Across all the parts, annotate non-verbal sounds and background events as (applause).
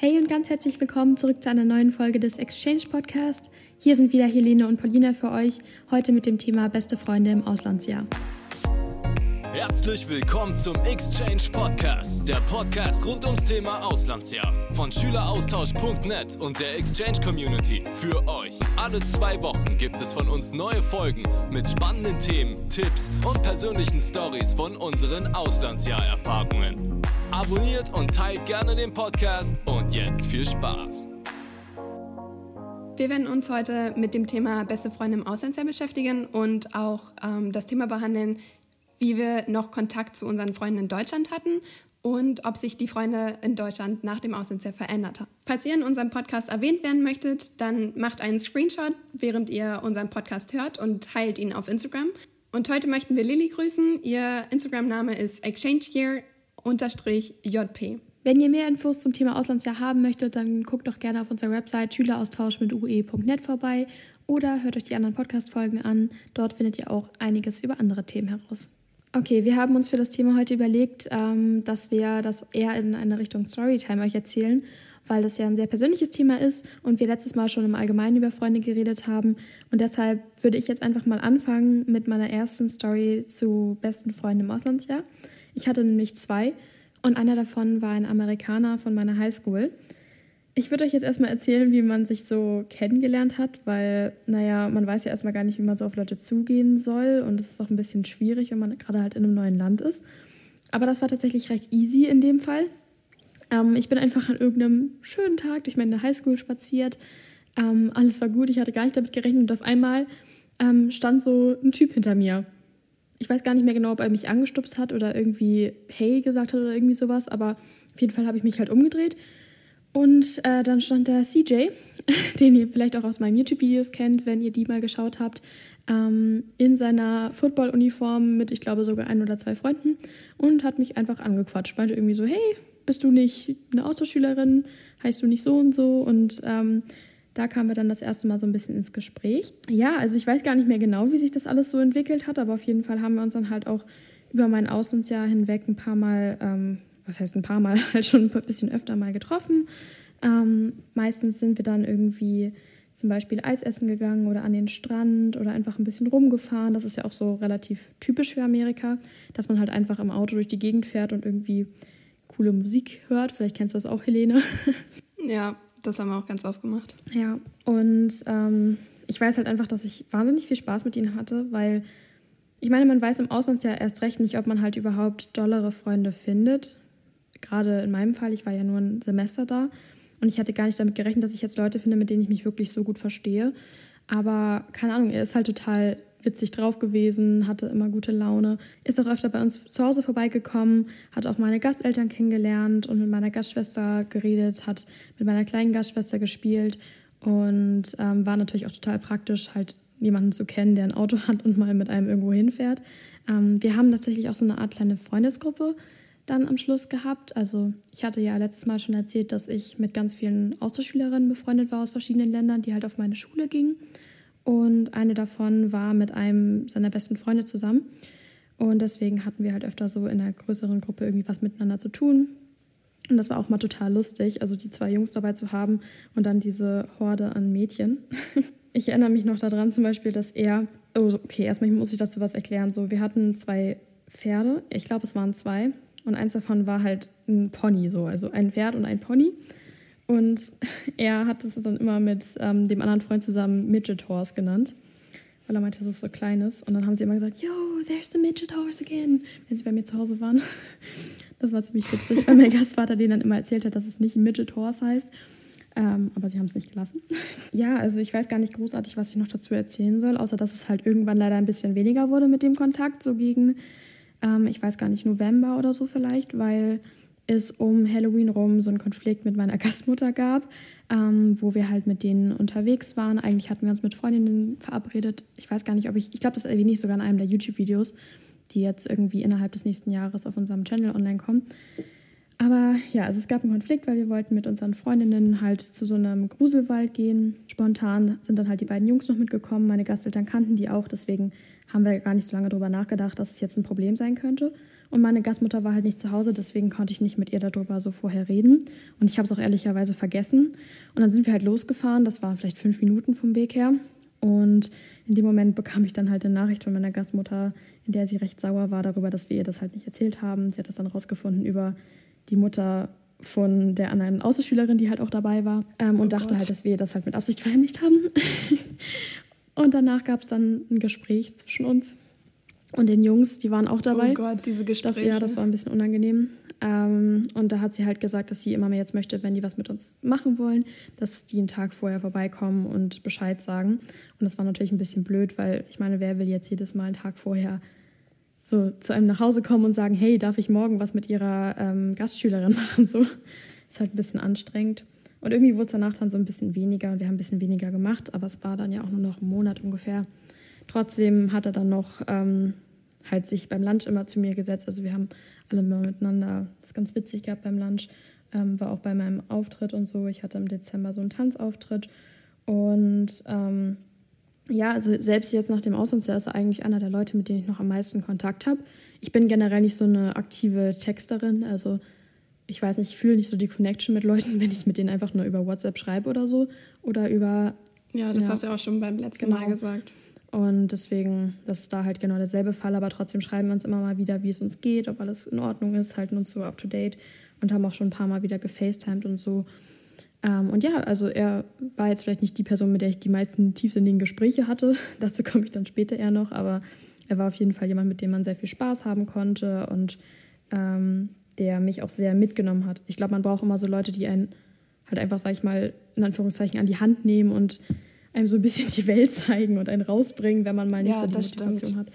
Hey und ganz herzlich willkommen zurück zu einer neuen Folge des Exchange Podcast. Hier sind wieder Helene und Paulina für euch, heute mit dem Thema Beste Freunde im Auslandsjahr. Herzlich willkommen zum Exchange Podcast, der Podcast rund ums Thema Auslandsjahr von Schüleraustausch.net und der Exchange Community. Für euch. Alle zwei Wochen gibt es von uns neue Folgen mit spannenden Themen, Tipps und persönlichen Stories von unseren Auslandsjahrerfahrungen. Abonniert und teilt gerne den Podcast und jetzt viel Spaß. Wir werden uns heute mit dem Thema beste Freunde im Auslandsjahr beschäftigen und auch ähm, das Thema behandeln, wie wir noch Kontakt zu unseren Freunden in Deutschland hatten und ob sich die Freunde in Deutschland nach dem Auslandsjahr verändert haben. Falls ihr in unserem Podcast erwähnt werden möchtet, dann macht einen Screenshot, während ihr unseren Podcast hört und teilt ihn auf Instagram. Und heute möchten wir Lilly grüßen. Ihr Instagram-Name ist exchangeyear-jp. Wenn ihr mehr Infos zum Thema Auslandsjahr haben möchtet, dann guckt doch gerne auf unserer Website schüleraustausch mit ue.net vorbei oder hört euch die anderen Podcast-Folgen an. Dort findet ihr auch einiges über andere Themen heraus. Okay, wir haben uns für das Thema heute überlegt, ähm, dass wir das eher in eine Richtung Storytime euch erzählen, weil das ja ein sehr persönliches Thema ist und wir letztes Mal schon im Allgemeinen über Freunde geredet haben. Und deshalb würde ich jetzt einfach mal anfangen mit meiner ersten Story zu besten Freunden im Auslandsjahr. Ich hatte nämlich zwei und einer davon war ein Amerikaner von meiner Highschool. Ich würde euch jetzt erstmal erzählen, wie man sich so kennengelernt hat, weil, naja, man weiß ja erstmal gar nicht, wie man so auf Leute zugehen soll und es ist auch ein bisschen schwierig, wenn man gerade halt in einem neuen Land ist. Aber das war tatsächlich recht easy in dem Fall. Ähm, ich bin einfach an irgendeinem schönen Tag durch meine Highschool spaziert. Ähm, alles war gut, ich hatte gar nicht damit gerechnet und auf einmal ähm, stand so ein Typ hinter mir. Ich weiß gar nicht mehr genau, ob er mich angestupst hat oder irgendwie Hey gesagt hat oder irgendwie sowas, aber auf jeden Fall habe ich mich halt umgedreht und äh, dann stand da CJ, (laughs) den ihr vielleicht auch aus meinen YouTube-Videos kennt, wenn ihr die mal geschaut habt, ähm, in seiner Football-Uniform mit, ich glaube, sogar ein oder zwei Freunden und hat mich einfach angequatscht. Meinte irgendwie so, hey, bist du nicht eine Austauschschülerin? Heißt du nicht so und so? Und ähm, da kamen wir dann das erste Mal so ein bisschen ins Gespräch. Ja, also ich weiß gar nicht mehr genau, wie sich das alles so entwickelt hat, aber auf jeden Fall haben wir uns dann halt auch über mein Auslandsjahr hinweg ein paar Mal ähm, was heißt ein paar Mal, (laughs) halt schon ein bisschen öfter mal getroffen. Ähm, meistens sind wir dann irgendwie zum Beispiel Eis essen gegangen oder an den Strand oder einfach ein bisschen rumgefahren. Das ist ja auch so relativ typisch für Amerika, dass man halt einfach im Auto durch die Gegend fährt und irgendwie coole Musik hört. Vielleicht kennst du das auch, Helene. (laughs) Ja, das haben wir auch ganz oft gemacht. Ja, und ähm, ich weiß halt einfach, dass ich wahnsinnig viel Spaß mit ihnen hatte, weil ich meine, man weiß im Ausland ja erst recht nicht, ob man halt überhaupt dollere Freunde findet gerade in meinem Fall, ich war ja nur ein Semester da und ich hatte gar nicht damit gerechnet, dass ich jetzt Leute finde, mit denen ich mich wirklich so gut verstehe. Aber keine Ahnung, er ist halt total witzig drauf gewesen, hatte immer gute Laune, ist auch öfter bei uns zu Hause vorbeigekommen, hat auch meine Gasteltern kennengelernt und mit meiner Gastschwester geredet, hat mit meiner kleinen Gastschwester gespielt und ähm, war natürlich auch total praktisch, halt jemanden zu kennen, der ein Auto (laughs) hat und mal mit einem irgendwo hinfährt. Ähm, wir haben tatsächlich auch so eine Art kleine Freundesgruppe dann am Schluss gehabt. Also ich hatte ja letztes Mal schon erzählt, dass ich mit ganz vielen Austauschschülerinnen befreundet war aus verschiedenen Ländern, die halt auf meine Schule gingen. Und eine davon war mit einem seiner besten Freunde zusammen. Und deswegen hatten wir halt öfter so in einer größeren Gruppe irgendwie was miteinander zu tun. Und das war auch mal total lustig, also die zwei Jungs dabei zu haben und dann diese Horde an Mädchen. (laughs) Ich erinnere mich noch daran zum Beispiel, dass er, oh, okay, erstmal muss ich dazu was erklären. So, wir hatten zwei Pferde, ich glaube, es waren zwei, und eins davon war halt ein Pony, so, also ein Pferd und ein Pony. Und (laughs) er hat es dann immer mit ähm, dem anderen Freund zusammen Midget Horse genannt, weil er meinte, dass es so klein ist. Und dann haben sie immer gesagt, yo, there's the Midget Horse again, wenn sie bei mir zu Hause waren. (laughs) Das war ziemlich witzig, weil mein Gastvater denen dann immer erzählt hat, dass es nicht Midget Horse heißt. Ähm, aber sie haben es nicht gelassen. (laughs) ja, also ich weiß gar nicht großartig, was ich noch dazu erzählen soll, außer dass es halt irgendwann leider ein bisschen weniger wurde mit dem Kontakt, so gegen ähm, ich weiß gar nicht, November oder so vielleicht, weil es um Halloween rum so einen Konflikt mit meiner (laughs) Gastmutter gab, ähm, wo wir halt mit denen unterwegs waren. Eigentlich hatten wir uns mit Freundinnen verabredet. Ich weiß gar nicht, ob ich, ich glaube, das erwähne ich sogar in einem der YouTube-Videos, die jetzt irgendwie innerhalb des nächsten Jahres auf unserem Channel online kommen. Aber ja, also es gab einen Konflikt, weil wir wollten mit unseren Freundinnen halt zu so einem Gruselwald gehen. Spontan sind dann halt die beiden Jungs noch mitgekommen. Meine Gasteltern kannten die auch, deswegen haben wir gar nicht so lange darüber nachgedacht, dass es jetzt ein Problem sein könnte. Und meine Gastmutter war halt nicht zu Hause, deswegen konnte ich nicht mit ihr darüber so vorher reden. Und ich habe es auch ehrlicherweise vergessen. Und dann sind wir halt losgefahren, das waren vielleicht fünf Minuten vom Weg her. Und in dem Moment bekam ich dann halt eine Nachricht von meiner Gastmutter, in der sie recht sauer war darüber, dass wir ihr das halt nicht erzählt haben. Sie hat das dann rausgefunden über die Mutter von der anderen Außenschülerin, die halt auch dabei war. Ähm, oh und dachte Gott. halt, dass wir das halt mit Absicht verheimlicht haben. (laughs) und danach gab es dann ein Gespräch zwischen uns und den Jungs, die waren auch dabei. Oh Gott, diese Gespräche. Das, ja, das war ein bisschen unangenehm. Ähm, und da hat sie halt gesagt, dass sie immer mehr jetzt möchte, wenn die was mit uns machen wollen, dass die einen Tag vorher vorbeikommen und Bescheid sagen. Und das war natürlich ein bisschen blöd, weil ich meine, wer will jetzt jedes Mal einen Tag vorher so zu einem nach Hause kommen und sagen, hey, darf ich morgen was mit ihrer ähm, Gastschülerin (laughs) machen? So ist halt ein bisschen anstrengend. Und irgendwie wurde es danach dann so ein bisschen weniger und wir haben ein bisschen weniger gemacht, aber es war dann ja auch nur noch ein Monat ungefähr. Trotzdem hat er dann noch ähm, halt sich beim Lunch immer zu mir gesetzt. Also wir haben alle mal miteinander das ganz witzig gehabt beim Lunch. Ähm, war auch bei meinem Auftritt und so. Ich hatte im Dezember so einen Tanzauftritt. Und ähm, ja, also selbst jetzt nach dem Auslandsjahr ist er eigentlich einer der Leute, mit denen ich noch am meisten Kontakt habe. Ich bin generell nicht so eine aktive Texterin. Also ich weiß nicht, ich fühle nicht so die Connection mit Leuten, (laughs) wenn ich mit denen einfach nur über WhatsApp schreibe oder so. Oder über. Ja, das ja, hast du ja auch schon beim letzten genau. Mal gesagt. Und deswegen, das ist da halt genau derselbe Fall, aber trotzdem schreiben wir uns immer mal wieder, wie es uns geht, ob alles in Ordnung ist, halten uns so up to date und haben auch schon ein paar Mal wieder gefacetimed und so. Ähm, und ja, also er war jetzt vielleicht nicht die Person, mit der ich die meisten tiefsinnigen Gespräche hatte. (laughs) Dazu komme ich dann später eher noch, aber er war auf jeden Fall jemand, mit dem man sehr viel Spaß haben konnte und ähm, der mich auch sehr mitgenommen hat. Ich glaube, man braucht immer so Leute, die einen halt einfach, sag ich mal, in Anführungszeichen an die Hand nehmen und einem so ein bisschen die Welt (laughs) zeigen und einen rausbringen, wenn man mal nicht ja, so die Motivation stimmt. hat.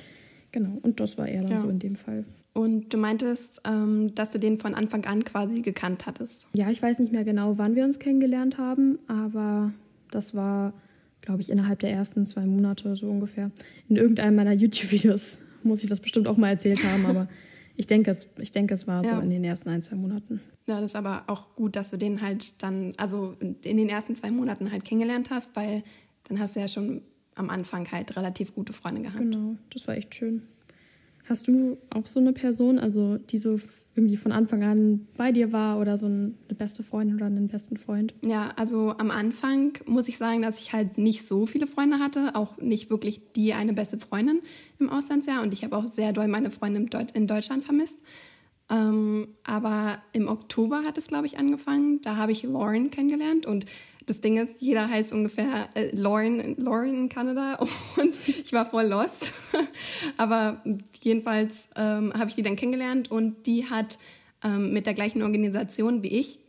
Genau, und das war er dann ja. so in dem Fall. Und du meintest, ähm, dass du den von Anfang an quasi gekannt hattest. Ja, ich weiß nicht mehr genau, wann wir uns kennengelernt haben, aber das war, glaube ich, innerhalb der ersten zwei Monate so ungefähr. In irgendeinem meiner YouTube-Videos (laughs) muss ich das bestimmt auch mal erzählt haben, aber (laughs) ich denke, es, ich denke, es war ja. so in den ersten ein, zwei Monaten. Ja, das ist aber auch gut, dass du den halt dann, also in den ersten zwei Monaten halt kennengelernt hast, weil dann hast du ja schon am Anfang halt relativ gute Freunde gehabt. Genau, das war echt schön. Hast du auch so eine Person, also die so irgendwie von Anfang an bei dir war oder so eine beste Freundin oder einen besten Freund? Ja, also am Anfang muss ich sagen, dass ich halt nicht so viele Freunde hatte, auch nicht wirklich die eine beste Freundin im Auslandsjahr und ich habe auch sehr doll meine Freunde in Deutschland vermisst. Ähm, aber im Oktober hat es, glaube ich, angefangen. Da habe ich Lauren kennengelernt und das Ding ist, jeder heißt ungefähr äh, Lauren, Lauren in Kanada (laughs) und ich war voll lost. (laughs) Aber jedenfalls ähm, habe ich die dann kennengelernt und die hat ähm, mit der gleichen Organisation wie ich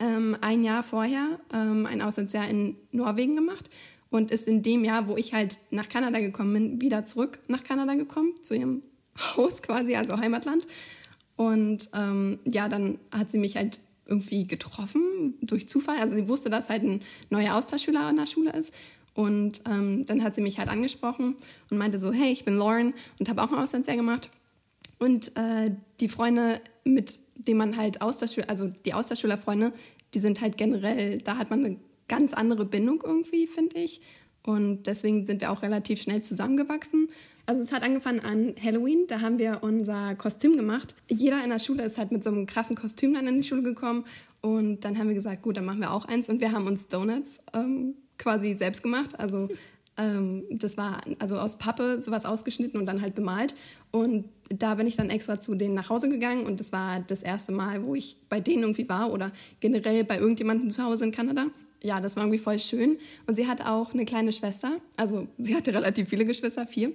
ähm, ein Jahr vorher ähm, ein Auslandsjahr in Norwegen gemacht und ist in dem Jahr, wo ich halt nach Kanada gekommen bin, wieder zurück nach Kanada gekommen, zu ihrem (laughs) Haus quasi, also Heimatland. Und ähm, ja, dann hat sie mich halt irgendwie getroffen durch Zufall. Also sie wusste, dass halt ein neuer Austauschschüler an der Schule ist. Und ähm, dann hat sie mich halt angesprochen und meinte so, hey, ich bin Lauren und habe auch ein Auslandsjahr gemacht. Und äh, die Freunde, mit denen man halt Austauschschüler, also die Austauschschülerfreunde, die sind halt generell, da hat man eine ganz andere Bindung irgendwie, finde ich. Und deswegen sind wir auch relativ schnell zusammengewachsen. Also es hat angefangen an Halloween, da haben wir unser Kostüm gemacht. Jeder in der Schule ist halt mit so einem krassen Kostüm dann in die Schule gekommen und dann haben wir gesagt, gut, dann machen wir auch eins und wir haben uns Donuts ähm, quasi selbst gemacht. Also ähm, das war also aus Pappe sowas ausgeschnitten und dann halt bemalt und da bin ich dann extra zu denen nach Hause gegangen und das war das erste Mal, wo ich bei denen irgendwie war oder generell bei irgendjemandem zu Hause in Kanada ja, das war irgendwie voll schön. Und sie hat auch eine kleine Schwester. Also sie hatte relativ viele Geschwister, vier.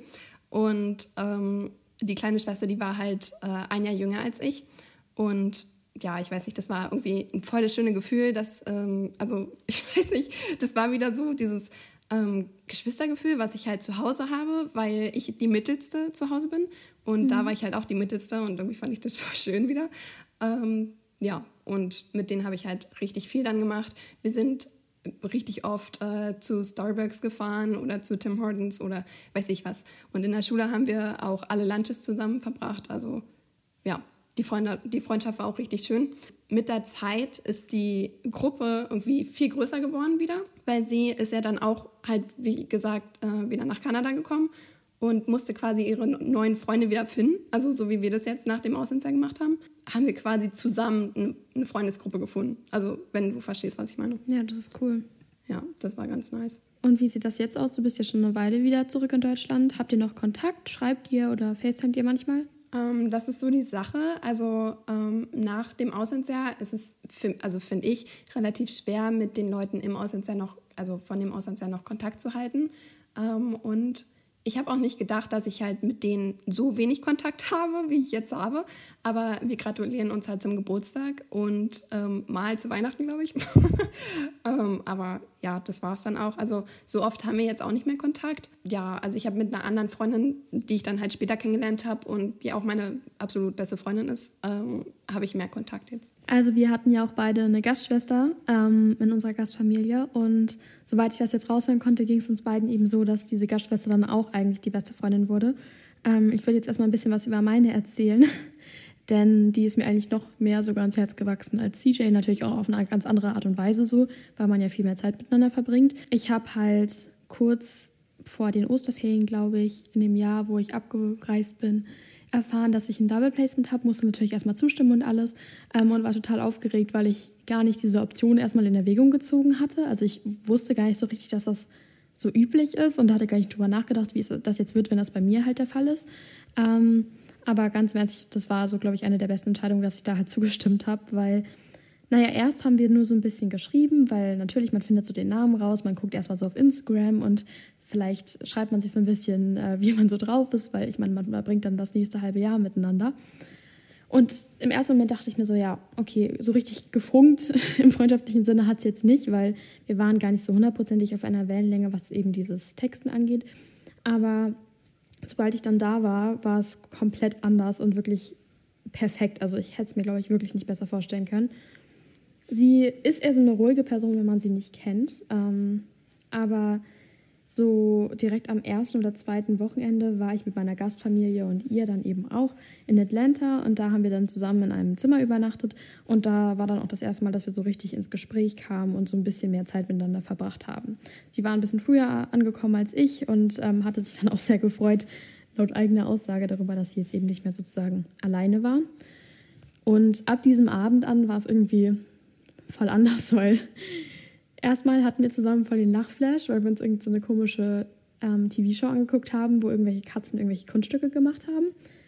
Und ähm, die kleine Schwester, die war halt äh, ein Jahr jünger als ich. Und ja, ich weiß nicht, das war irgendwie ein voll das schöne Gefühl, dass, ähm, also (laughs) ich weiß nicht, das war wieder so dieses ähm, Geschwistergefühl, was ich halt zu Hause habe, weil ich die Mittelste zu Hause bin. Und mhm. da war ich halt auch die Mittelste und irgendwie fand ich das (laughs) voll schön wieder. Ähm, ja, und mit denen habe ich halt richtig viel dann gemacht. Wir sind richtig oft äh, zu Starbucks gefahren oder zu Tim Hortons oder weiß ich was. Und in der Schule haben wir auch alle Lunches zusammen verbracht. Also ja, die, Freunde, die Freundschaft war auch richtig schön. Mit der Zeit ist die Gruppe irgendwie viel größer geworden wieder, weil sie ist ja dann auch halt, wie gesagt, äh, wieder nach Kanada gekommen. Und musste quasi ihre neuen Freunde wieder finden. Also so wie wir das jetzt nach dem Auslandsjahr gemacht haben, haben wir quasi zusammen eine Freundesgruppe gefunden. Also wenn du verstehst, was ich meine. Ja, das ist cool. Ja, das war ganz nice. Und wie sieht das jetzt aus? Du bist ja schon eine Weile wieder zurück in Deutschland. Habt ihr noch Kontakt? Schreibt ihr oder FaceTimet ihr manchmal? Ähm, das ist so die Sache. Also ähm, nach dem Auslandsjahr ist es, also finde ich, relativ schwer, mit den Leuten im Auslandsjahr noch, also von dem Auslandsjahr noch Kontakt zu halten. Ähm, und ich habe auch nicht gedacht, dass ich halt mit denen so wenig Kontakt habe, wie ich jetzt habe. Aber wir gratulieren uns halt zum Geburtstag und ähm, mal zu Weihnachten, glaube ich. (laughs) ähm, aber ja, das war es dann auch. Also so oft haben wir jetzt auch nicht mehr Kontakt. Ja, also ich habe mit einer anderen Freundin, die ich dann halt später kennengelernt habe und die auch meine absolut beste Freundin ist, ähm, habe ich mehr Kontakt jetzt. Also wir hatten ja auch beide eine Gastschwester ähm, in unserer Gastfamilie und soweit ich das jetzt raushören konnte, ging es uns beiden eben so, dass diese Gastschwester dann auch eigentlich die beste Freundin wurde. Ähm, ich würde jetzt erstmal ein bisschen was über meine erzählen denn die ist mir eigentlich noch mehr sogar ans Herz gewachsen als CJ, natürlich auch auf eine ganz andere Art und Weise so, weil man ja viel mehr Zeit miteinander verbringt. Ich habe halt kurz vor den Osterferien, glaube ich, in dem Jahr, wo ich abgereist bin, erfahren, dass ich ein Double Placement habe, musste natürlich erstmal zustimmen und alles ähm, und war total aufgeregt, weil ich gar nicht diese Option erstmal in Erwägung gezogen hatte. Also ich wusste gar nicht so richtig, dass das so üblich ist und hatte gar nicht drüber nachgedacht, wie das jetzt wird, wenn das bei mir halt der Fall ist. Ähm, aber ganz ehrlich, das war so, glaube ich, eine der besten Entscheidungen, dass ich da halt zugestimmt habe, weil, naja, erst haben wir nur so ein bisschen geschrieben, weil natürlich, man findet so den Namen raus, man guckt erstmal so auf Instagram und vielleicht schreibt man sich so ein bisschen, äh, wie man so drauf ist, weil ich meine, man verbringt dann das nächste halbe Jahr miteinander. Und im ersten Moment dachte ich mir so, ja, okay, so richtig gefunkt (laughs) im freundschaftlichen Sinne hat es jetzt nicht, weil wir waren gar nicht so hundertprozentig auf einer Wellenlänge, was eben dieses Texten angeht. Aber sobald ich dann da war, war es komplett anders und wirklich perfekt. Also ich hätte es mir, glaube ich, wirklich nicht besser vorstellen können. Sie ist eher so eine ruhige Person, wenn man sie nicht kennt. Ähm, aber so direkt am ersten oder zweiten Wochenende war ich mit meiner Gastfamilie und ihr dann eben auch in Atlanta und da haben wir dann zusammen in einem Zimmer übernachtet und da war dann auch das erste Mal, dass wir so richtig ins Gespräch kamen und so ein bisschen mehr Zeit miteinander verbracht haben. Sie war ein bisschen früher angekommen als ich und ähm, hatte sich dann auch sehr gefreut, laut eigener Aussage darüber, dass sie jetzt eben nicht mehr sozusagen alleine war. Und ab diesem Abend an war es irgendwie voll anders, (laughs) weil erstmal hatten wir zusammen voll den Lachflash, weil wir uns irgendwie so eine komische ähm, TV-Show angeguckt haben, wo irgendwelche Katzen irgendwelche Kunststücke gemacht haben.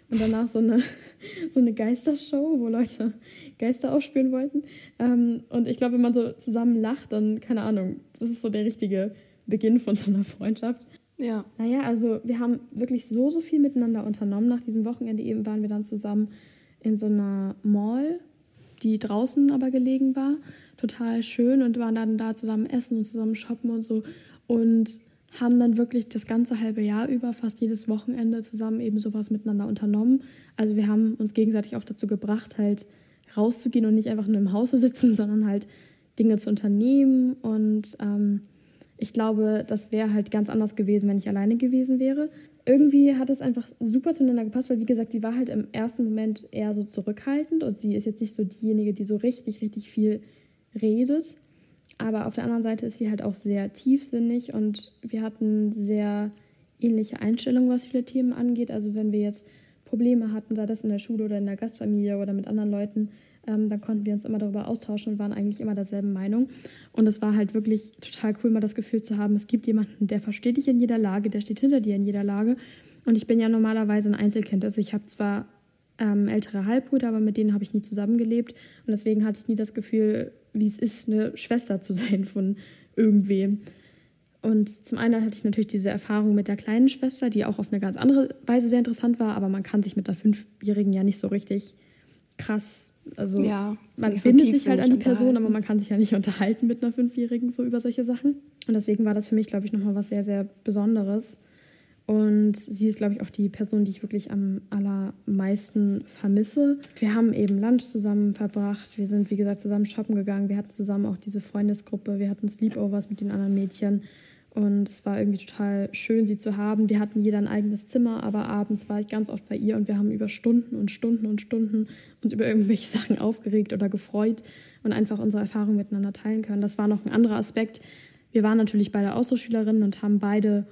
Und danach so eine, (laughs) so eine Geistershow, wo Leute Geister aufspüren wollten. Ähm, und ich glaube, wenn man so zusammen lacht, dann, keine Ahnung, das ist so der richtige Beginn von so einer Freundschaft. Ja. Naja, also wir haben wirklich so, so viel miteinander unternommen. Nach diesem Wochenende eben waren wir dann zusammen in so einer Mall, die draußen aber gelegen war total schön und waren dann da zusammen essen und zusammen shoppen und so und haben dann wirklich das ganze halbe Jahr über, fast jedes Wochenende zusammen eben sowas miteinander unternommen. Also wir haben uns gegenseitig auch dazu gebracht, halt rauszugehen und nicht einfach nur im Haus zu sitzen, (laughs) sondern halt Dinge zu unternehmen. Und ähm, ich glaube, das wäre halt ganz anders gewesen, wenn ich alleine gewesen wäre. Irgendwie hat es einfach super zueinander gepasst, weil wie gesagt, sie war halt im ersten Moment eher so zurückhaltend und sie ist jetzt nicht so diejenige, die so richtig, richtig viel redet. Aber auf der anderen Seite ist sie halt auch sehr tiefsinnig und wir hatten sehr ähnliche Einstellungen, was viele Themen angeht. Also wenn wir jetzt Probleme hatten, sei das in der Schule oder in der Gastfamilie oder mit anderen Leuten, ähm, dann konnten wir uns immer darüber austauschen und waren eigentlich immer derselben Meinung. Und es war halt wirklich total cool, mal das Gefühl zu haben, es gibt jemanden, der versteht dich in jeder Lage, der steht hinter dir in jeder Lage. Und ich bin ja normalerweise ein Einzelkind. Also ich habe zwar ähm, ältere Halbbrüder, aber mit denen habe ich nie zusammengelebt. Und deswegen hatte ich nie das Gefühl, wie es ist, eine Schwester zu sein von irgendwem. Und zum einen hatte ich natürlich diese Erfahrung mit der kleinen Schwester, die auch auf eine ganz andere Weise sehr interessant war, aber man kann sich mit der Fünfjährigen ja nicht so richtig krass, also ja, man findet sich halt an die Person, aber man kann sich ja nicht unterhalten mit einer Fünfjährigen so über solche Sachen. Und deswegen war das für mich, glaube ich, nochmal was sehr, sehr Besonderes. Und sie ist, glaube ich, auch die Person, die ich wirklich am allermeisten vermisse. Wir haben eben Lunch zusammen verbracht. Wir sind, wie gesagt, zusammen shoppen gegangen. Wir hatten zusammen auch diese Freundesgruppe. Wir hatten Sleepovers mit den anderen Mädchen. Und es war irgendwie total schön, sie zu haben. Wir hatten jeder ein eigenes Zimmer, aber abends war ich ganz oft bei ihr und wir haben über Stunden und Stunden und Stunden uns über irgendwelche (laughs) Sachen aufgeregt oder gefreut und einfach unsere Erfahrungen miteinander teilen können. Das war noch ein anderer Aspekt. Wir waren natürlich beide Austauschschülerinnen und haben beide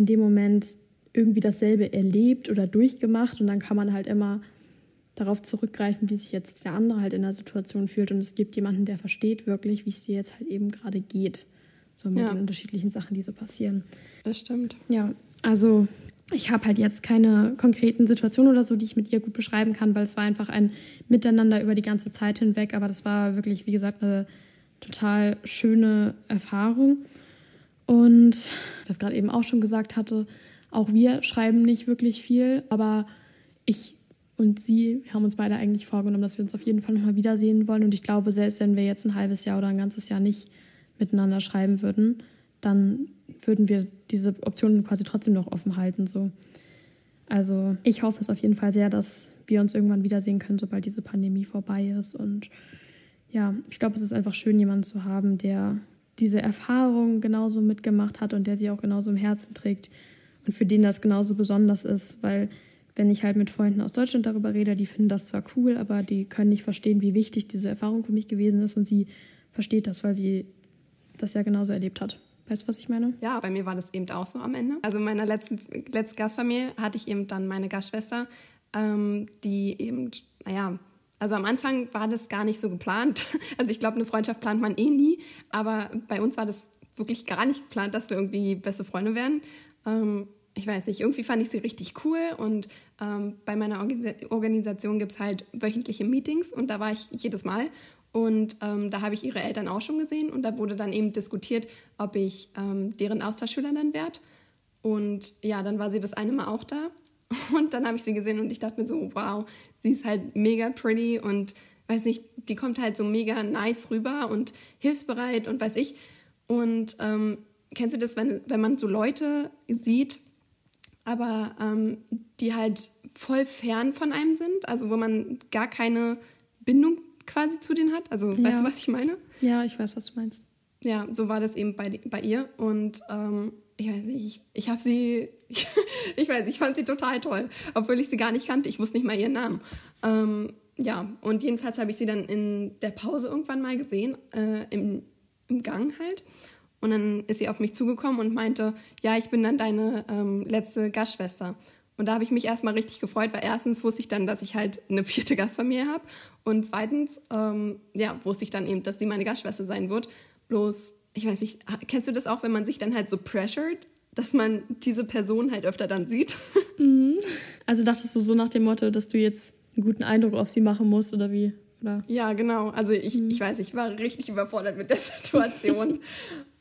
in dem Moment irgendwie dasselbe erlebt oder durchgemacht und dann kann man halt immer darauf zurückgreifen, wie sich jetzt der andere halt in der Situation fühlt und es gibt jemanden, der versteht wirklich, wie es dir jetzt halt eben gerade geht, so mit ja. den unterschiedlichen Sachen, die so passieren. Das stimmt. Ja, also ich habe halt jetzt keine konkreten Situationen oder so, die ich mit ihr gut beschreiben kann, weil es war einfach ein Miteinander über die ganze Zeit hinweg. Aber das war wirklich, wie gesagt, eine total schöne Erfahrung. Und das gerade eben auch schon gesagt hatte, auch wir schreiben nicht wirklich viel, aber ich und sie haben uns beide eigentlich vorgenommen, dass wir uns auf jeden Fall nochmal wiedersehen wollen. Und ich glaube, selbst wenn wir jetzt ein halbes Jahr oder ein ganzes Jahr nicht miteinander schreiben würden, dann würden wir diese Optionen quasi trotzdem noch offen halten. So. Also ich hoffe es auf jeden Fall sehr, dass wir uns irgendwann wiedersehen können, sobald diese Pandemie vorbei ist. Und ja, ich glaube, es ist einfach schön, jemanden zu haben, der diese Erfahrung genauso mitgemacht hat und der sie auch genauso im Herzen trägt und für den das genauso besonders ist, weil wenn ich halt mit Freunden aus Deutschland darüber rede, die finden das zwar cool, aber die können nicht verstehen, wie wichtig diese Erfahrung für mich gewesen ist und sie versteht das, weil sie das ja genauso erlebt hat. Weißt du, was ich meine? Ja, bei mir war das eben auch so am Ende. Also in meiner letzten, letzten Gastfamilie hatte ich eben dann meine Gastschwester, ähm, die eben, naja, also am Anfang war das gar nicht so geplant. (laughs) Also ich glaube, eine Freundschaft plant man eh nie, aber bei uns war das wirklich gar nicht geplant, dass wir irgendwie beste Freunde werden. Ähm, ich weiß nicht, irgendwie fand ich sie richtig cool und ähm, bei meiner Organ Organisation gibt es halt wöchentliche Meetings und da war ich jedes Mal und ähm, da habe ich ihre Eltern auch schon gesehen und da wurde dann eben diskutiert, ob ich ähm, deren Austauschschüler dann werde. Und ja, dann war sie das eine Mal auch da. (laughs) Und dann habe ich sie gesehen und ich dachte mir so, wow, sie ist halt mega pretty und weiß nicht, die kommt halt so mega nice rüber und hilfsbereit und weiß ich. Und ähm, kennst du das, wenn, wenn man so Leute sieht, aber ähm, die halt voll fern von einem sind, also wo man gar keine Bindung quasi zu denen hat. Also ja. weißt du, was ich meine? Ja, ich weiß, was du meinst. Ja, so war das eben bei, bei ihr. Und ähm, ich weiß nicht, ich, ich habe sie, (laughs) ich, weiß, ich fand sie total toll, obwohl ich sie gar nicht kannte. Ich wusste nicht mal ihren Namen. Ähm, ja, und jedenfalls habe ich sie dann in der Pause irgendwann mal gesehen, äh, im, im Gang halt. Und dann ist sie auf mich zugekommen und meinte, ja, ich bin dann deine ähm, letzte Gastschwester. Und da habe ich mich erstmal richtig gefreut, weil erstens wusste ich dann, dass ich halt eine vierte Gastfamilie habe. Und zweitens, ähm, ja, wusste ich dann eben, dass die meine Gastschwester sein wird. Bloß, ich weiß nicht, kennst du das auch, wenn man sich dann halt so pressured, dass man diese Person halt öfter dann sieht? (laughs) Mhm. Also dachtest du so nach dem Motto, dass du jetzt einen guten Eindruck auf sie machen musst oder wie? Oder? Ja, genau. Also ich, mhm. ich weiß, ich war richtig überfordert mit der (laughs) Situation.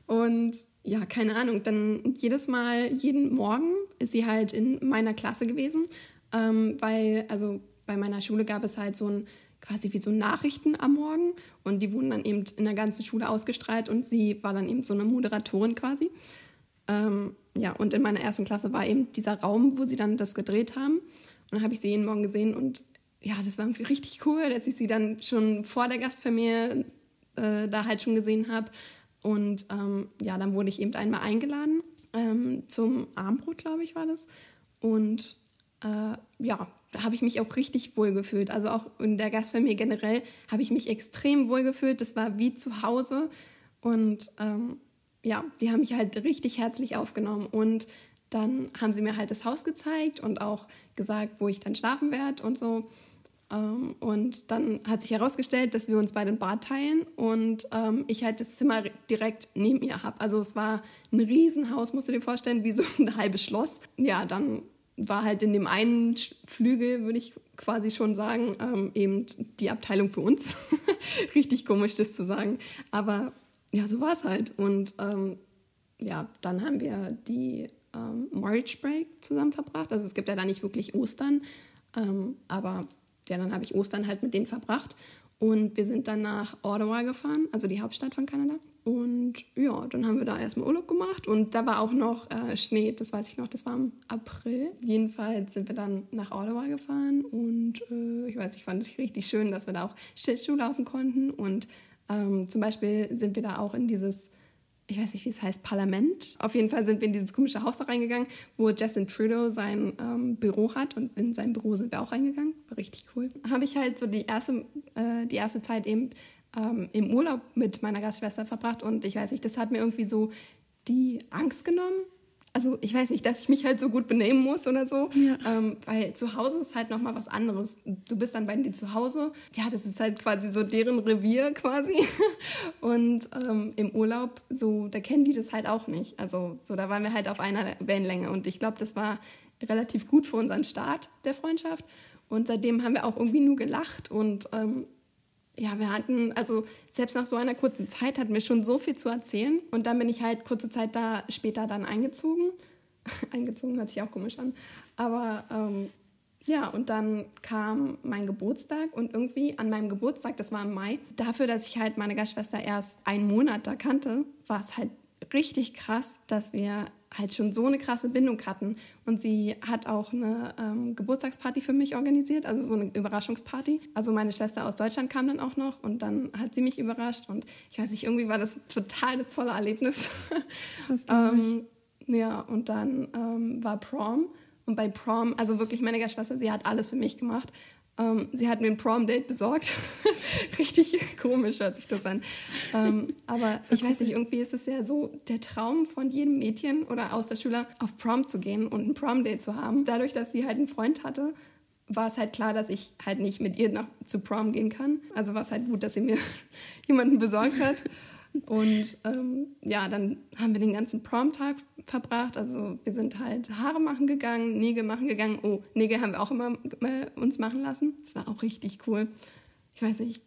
Und ja, keine Ahnung, dann jedes Mal, jeden Morgen ist sie halt in meiner Klasse gewesen, ähm, weil, also bei meiner Schule gab es halt so ein, quasi wie so Nachrichten am Morgen und die wurden dann eben in der ganzen Schule ausgestrahlt und sie war dann eben so eine Moderatorin quasi. Ähm, ja, und in meiner ersten Klasse war eben dieser Raum, wo sie dann das gedreht haben. Und dann habe ich sie jeden Morgen gesehen und ja, das war irgendwie richtig cool, dass ich sie dann schon vor der Gastfamilie äh, da halt schon gesehen habe. Und ähm, ja, dann wurde ich eben einmal eingeladen ähm, zum Armbrot, glaube ich, war das. Und äh, ja, habe ich mich auch richtig wohl gefühlt. Also auch in der Gastfamilie generell habe ich mich extrem wohl gefühlt. Das war wie zu Hause. Und ähm, ja, die haben mich halt richtig herzlich aufgenommen. Und dann haben sie mir halt das Haus gezeigt und auch gesagt, wo ich dann schlafen werde und so. Ähm, und dann hat sich herausgestellt, dass wir uns beide ein Bad teilen und ähm, ich halt das Zimmer direkt neben ihr habe. Also es war ein Riesenhaus, musst du dir vorstellen, wie so ein (laughs) halbes Schloss. Ja, dann war halt in dem einen Flügel, würde ich quasi schon sagen, ähm, eben die Abteilung für uns. (laughs) Richtig komisch, das zu sagen. Aber ja, so war es halt. Und ähm, ja, dann haben wir die ähm, Marriage Break zusammen verbracht. Also es gibt ja da nicht wirklich Ostern, ähm, aber ja, dann habe ich Ostern halt mit denen verbracht. Und wir sind dann nach Ottawa gefahren, also die Hauptstadt von Kanada. Und ja, dann haben wir da erstmal Urlaub gemacht und da war auch noch äh, Schnee, das weiß ich noch, das war im April. Jedenfalls sind wir dann nach Ottawa gefahren und äh, ich weiß, ich fand es richtig schön, dass wir da auch Schlittschuh laufen konnten und ähm, zum Beispiel sind wir da auch in dieses ich weiß nicht, wie es heißt, Parlament. Auf jeden Fall sind wir in dieses komische Haus da reingegangen, wo Justin Trudeau sein ähm, Büro hat und in sein Büro sind wir auch reingegangen. War richtig cool. Habe ich halt so die erste, äh, die erste Zeit eben ähm, im Urlaub mit meiner Gastschwester verbracht und ich weiß nicht, das hat mir irgendwie so die Angst genommen, also ich weiß nicht, dass ich mich halt so gut benehmen muss oder so, Ja. ähm, weil zu Hause ist halt nochmal was anderes. Du bist dann bei denen zu Hause, ja, das ist halt quasi so deren Revier quasi (laughs) und ähm, im Urlaub, so, da kennen die das halt auch nicht. Also so, da waren wir halt auf einer Wellenlänge und ich glaube, das war relativ gut für unseren Start der Freundschaft und seitdem haben wir auch irgendwie nur gelacht und ähm, ja, wir hatten, also selbst nach so einer kurzen Zeit hatten wir schon so viel zu erzählen. Und dann bin ich halt kurze Zeit da später dann eingezogen. (laughs) eingezogen hört sich auch komisch an. Aber ähm, ja, und dann kam mein Geburtstag und irgendwie an meinem Geburtstag, das war im Mai, dafür, dass ich halt meine Gastschwester erst einen Monat da kannte, war es halt richtig krass, dass wir halt schon so eine krasse Bindung hatten. Und sie hat auch eine ähm, Geburtstagsparty für mich organisiert, also so eine Überraschungsparty. Also meine Schwester aus Deutschland kam dann auch noch und dann hat sie mich überrascht. Und ich weiß nicht, irgendwie war das total das tolle Erlebnis. Das (laughs) ähm, ja, und dann ähm, war Prom. Und bei Prom, also wirklich meine Gastschwester, sie hat alles für mich gemacht. Ähm, sie hat mir ein Prom-Date besorgt. (laughs) Richtig komisch hört sich das an. Ähm, aber ich weiß nicht, irgendwie ist es ja so der Traum von jedem Mädchen oder Außerschüler, auf Prom zu gehen und ein Prom-Date zu haben. Dadurch, dass sie halt einen Freund hatte, war es halt klar, dass ich halt nicht mit ihr nach, zu Prom gehen kann. Also war es halt gut, dass sie mir (laughs) jemanden besorgt hat. Und ähm, ja, dann haben wir den ganzen Prom-Tag verbracht. Also wir sind halt Haare machen gegangen, Nägel machen gegangen. Oh, Nägel haben wir auch immer äh, uns machen lassen. Das war auch richtig cool. Ich weiß nicht,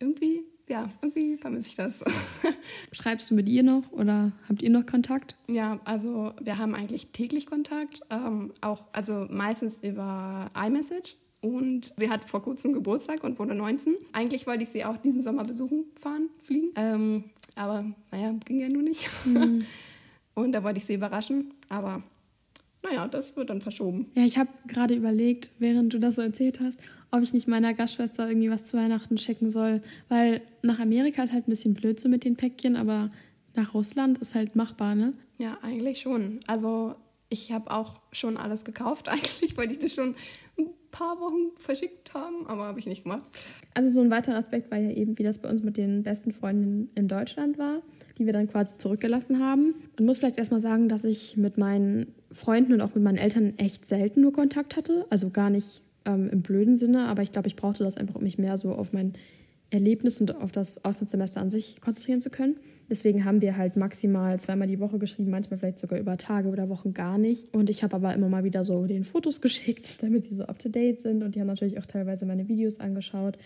irgendwie, ja, irgendwie vermisse ich das. (laughs) Schreibst du mit ihr noch oder habt ihr noch Kontakt? ja, also wir haben eigentlich täglich Kontakt. Ähm, auch, also meistens über iMessage. Und sie hat vor kurzem Geburtstag und wurde 19. Eigentlich wollte ich sie auch diesen Sommer besuchen, fahren, fliegen. Ähm, aber naja, ging ja nur nicht. (laughs) Und da wollte ich sie überraschen. Aber naja, das wird dann verschoben. Ja, ich habe gerade überlegt, während du das so erzählt hast, ob ich nicht meiner Gastschwester irgendwie was zu Weihnachten schicken soll. Weil nach Amerika ist halt ein bisschen blöd so mit den Päckchen, aber nach Russland ist halt machbar, ne? Ja, eigentlich schon. Also ich habe auch schon alles gekauft. (laughs) Eigentlich wollte ich das schon ein paar Wochen verschickt haben, aber habe ich nicht gemacht. Also so ein weiterer Aspekt war ja eben, wie das bei uns mit den besten Freunden in Deutschland war, die wir dann quasi zurückgelassen haben. Und muss vielleicht erstmal sagen, dass ich mit meinen Freunden und auch mit meinen Eltern echt selten nur Kontakt hatte. Also gar nicht ähm, im blöden Sinne, aber ich glaube, ich brauchte das einfach, um mich mehr so auf mein Erlebnis und auf das Auslandssemester an sich konzentrieren zu können. Deswegen haben wir halt maximal zweimal die Woche geschrieben, manchmal vielleicht sogar über Tage oder Wochen gar nicht. Und ich habe aber immer mal wieder so den Fotos (laughs) geschickt, damit die so up-to-date sind. Und die haben natürlich auch teilweise meine Videos angeschaut.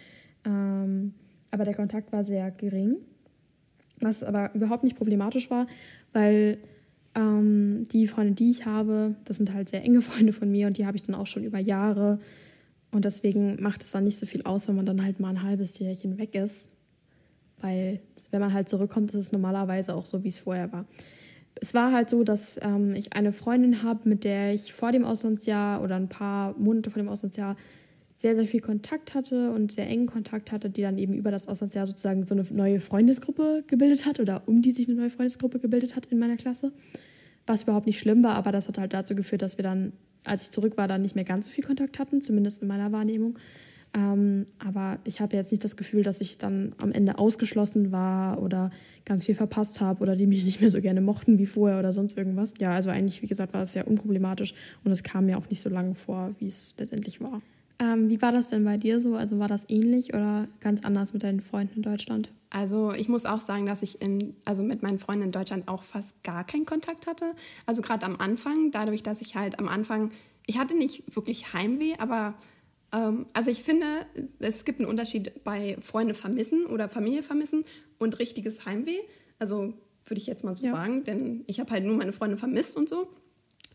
Ähm, aber der Kontakt war sehr gering, was aber überhaupt nicht problematisch war, weil ähm, die Freunde, die ich habe, das sind halt sehr enge (laughs) Freunde von mir und die habe ich dann auch schon über Jahre. Und deswegen macht es dann nicht so viel aus, wenn man dann halt mal ein halbes Jährchen weg ist. Weil wenn man halt zurückkommt, ist es normalerweise auch so, wie es vorher war. Es war halt so, dass ähm, ich eine Freundin habe, mit der ich vor dem Auslandsjahr oder ein paar Monate vor dem Auslandsjahr sehr, sehr viel Kontakt hatte und sehr engen Kontakt hatte, die dann eben über das Auslandsjahr sozusagen so eine neue Freundesgruppe gebildet hat oder um die sich eine neue Freundesgruppe gebildet hat in meiner Klasse. Was überhaupt nicht schlimm war, aber das hat halt dazu geführt, dass wir dann, als ich zurück war, dann nicht mehr ganz so viel Kontakt hatten, zumindest in meiner Wahrnehmung. Ähm, aber ich habe jetzt nicht das Gefühl, dass ich dann am Ende ausgeschlossen war oder ganz viel verpasst habe oder die mich nicht mehr so gerne mochten wie vorher oder sonst irgendwas. Ja, also eigentlich, wie gesagt, war das sehr unproblematisch und es kam mir auch nicht so lange vor, wie es letztendlich war. Ähm, wie war das denn bei dir so? Also war das ähnlich oder ganz anders mit deinen Freunden in Deutschland? Also ich muss auch sagen, dass ich in, also mit meinen Freunden in Deutschland auch fast gar keinen Kontakt hatte. Also gerade am Anfang, dadurch, dass ich halt am Anfang, ich hatte nicht wirklich Heimweh, aber ähm, also ich finde, es gibt einen Unterschied bei Freunde vermissen oder Familie vermissen und richtiges Heimweh. Also würde ich jetzt mal so Ja. sagen, denn ich habe halt nur meine Freunde vermisst und so.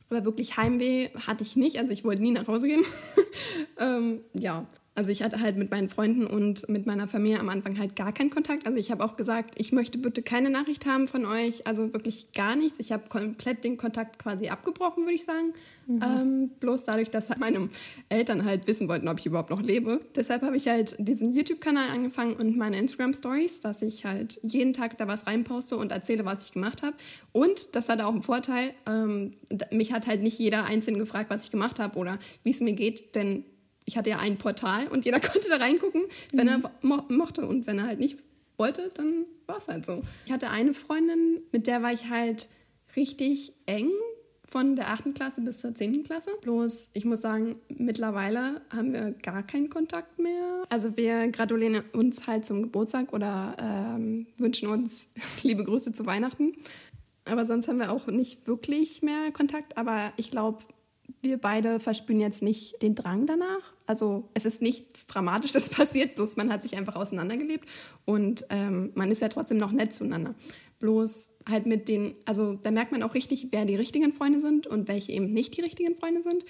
Aber wirklich Heimweh hatte ich nicht, also ich wollte nie nach Hause gehen. (laughs) ähm, ja, also ich hatte halt mit meinen Freunden und mit meiner Familie am Anfang halt gar keinen Kontakt. Also ich habe auch gesagt, ich möchte bitte keine Nachricht haben von euch, also wirklich gar nichts. Ich habe komplett den Kontakt quasi abgebrochen, würde ich sagen. Ähm, bloß dadurch, dass halt meine Eltern halt wissen wollten, ob ich überhaupt noch lebe. Deshalb habe ich halt diesen YouTube-Kanal angefangen und meine Instagram-Stories, dass ich halt jeden Tag da was reinposte und erzähle, was ich gemacht habe. Und das hatte auch einen Vorteil, ähm, mich hat halt nicht jeder einzeln gefragt, was ich gemacht habe oder wie es mir geht, denn ich hatte ja ein Portal und jeder (laughs) konnte da reingucken, wenn er mo mochte. Und wenn er halt nicht wollte, dann war es halt so. Ich hatte eine Freundin, mit der war ich halt richtig eng von der 8. Klasse bis zur 10. Klasse. Bloß, ich muss sagen, mittlerweile haben wir gar keinen Kontakt mehr. Also wir gratulieren uns halt zum Geburtstag oder ähm, wünschen uns (laughs) liebe Grüße zu Weihnachten. Aber sonst haben wir auch nicht wirklich mehr Kontakt. Aber ich glaube, wir beide verspüren jetzt nicht den Drang danach. Also es ist nichts Dramatisches (laughs) passiert, bloß man hat sich einfach auseinandergelebt und ähm, man ist ja trotzdem noch nett zueinander. Bloß halt mit den, also da merkt man auch richtig, wer die richtigen Freunde sind und welche eben nicht die richtigen Freunde sind.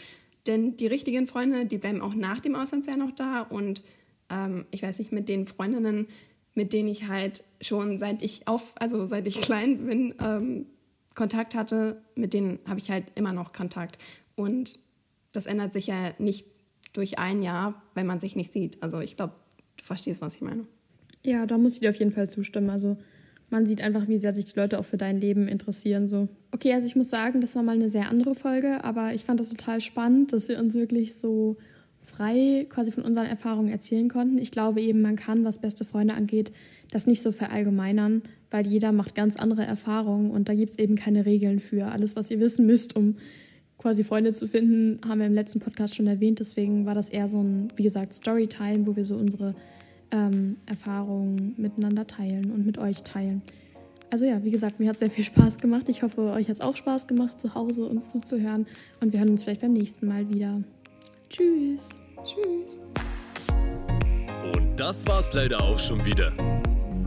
Denn die richtigen Freunde, die bleiben auch nach dem Auslandsjahr noch da und ähm, ich weiß nicht, mit den Freundinnen, mit denen ich halt schon seit ich auf, also seit ich klein bin, ähm, Kontakt hatte, mit denen habe ich halt immer noch Kontakt. Und das ändert sich ja nicht durch ein Jahr, wenn man sich nicht sieht. Also ich glaube, du verstehst, was ich meine. Ja, da muss ich dir auf jeden Fall zustimmen. Also man sieht einfach, wie sehr sich die Leute auch für dein Leben interessieren. So. Okay, also ich muss sagen, das war mal eine sehr andere Folge, aber ich fand das total spannend, dass wir uns wirklich so frei quasi von unseren Erfahrungen erzählen konnten. Ich glaube eben, man kann, was beste Freunde angeht, das nicht so verallgemeinern, weil jeder macht ganz andere Erfahrungen und da gibt es eben keine Regeln für. Alles, was ihr wissen müsst, um quasi Freunde zu finden, haben wir im letzten Podcast schon erwähnt. Deswegen war das eher so ein, wie gesagt, Storytime, wo wir so unsere ähm, Erfahrungen miteinander teilen und mit euch teilen. Also ja, wie gesagt, mir hat sehr viel Spaß gemacht. Ich hoffe, euch hat es auch Spaß gemacht, zu Hause uns zuzuhören. Und wir hören uns vielleicht beim nächsten Mal wieder. Tschüss. Tschüss. Und das war's leider auch schon wieder.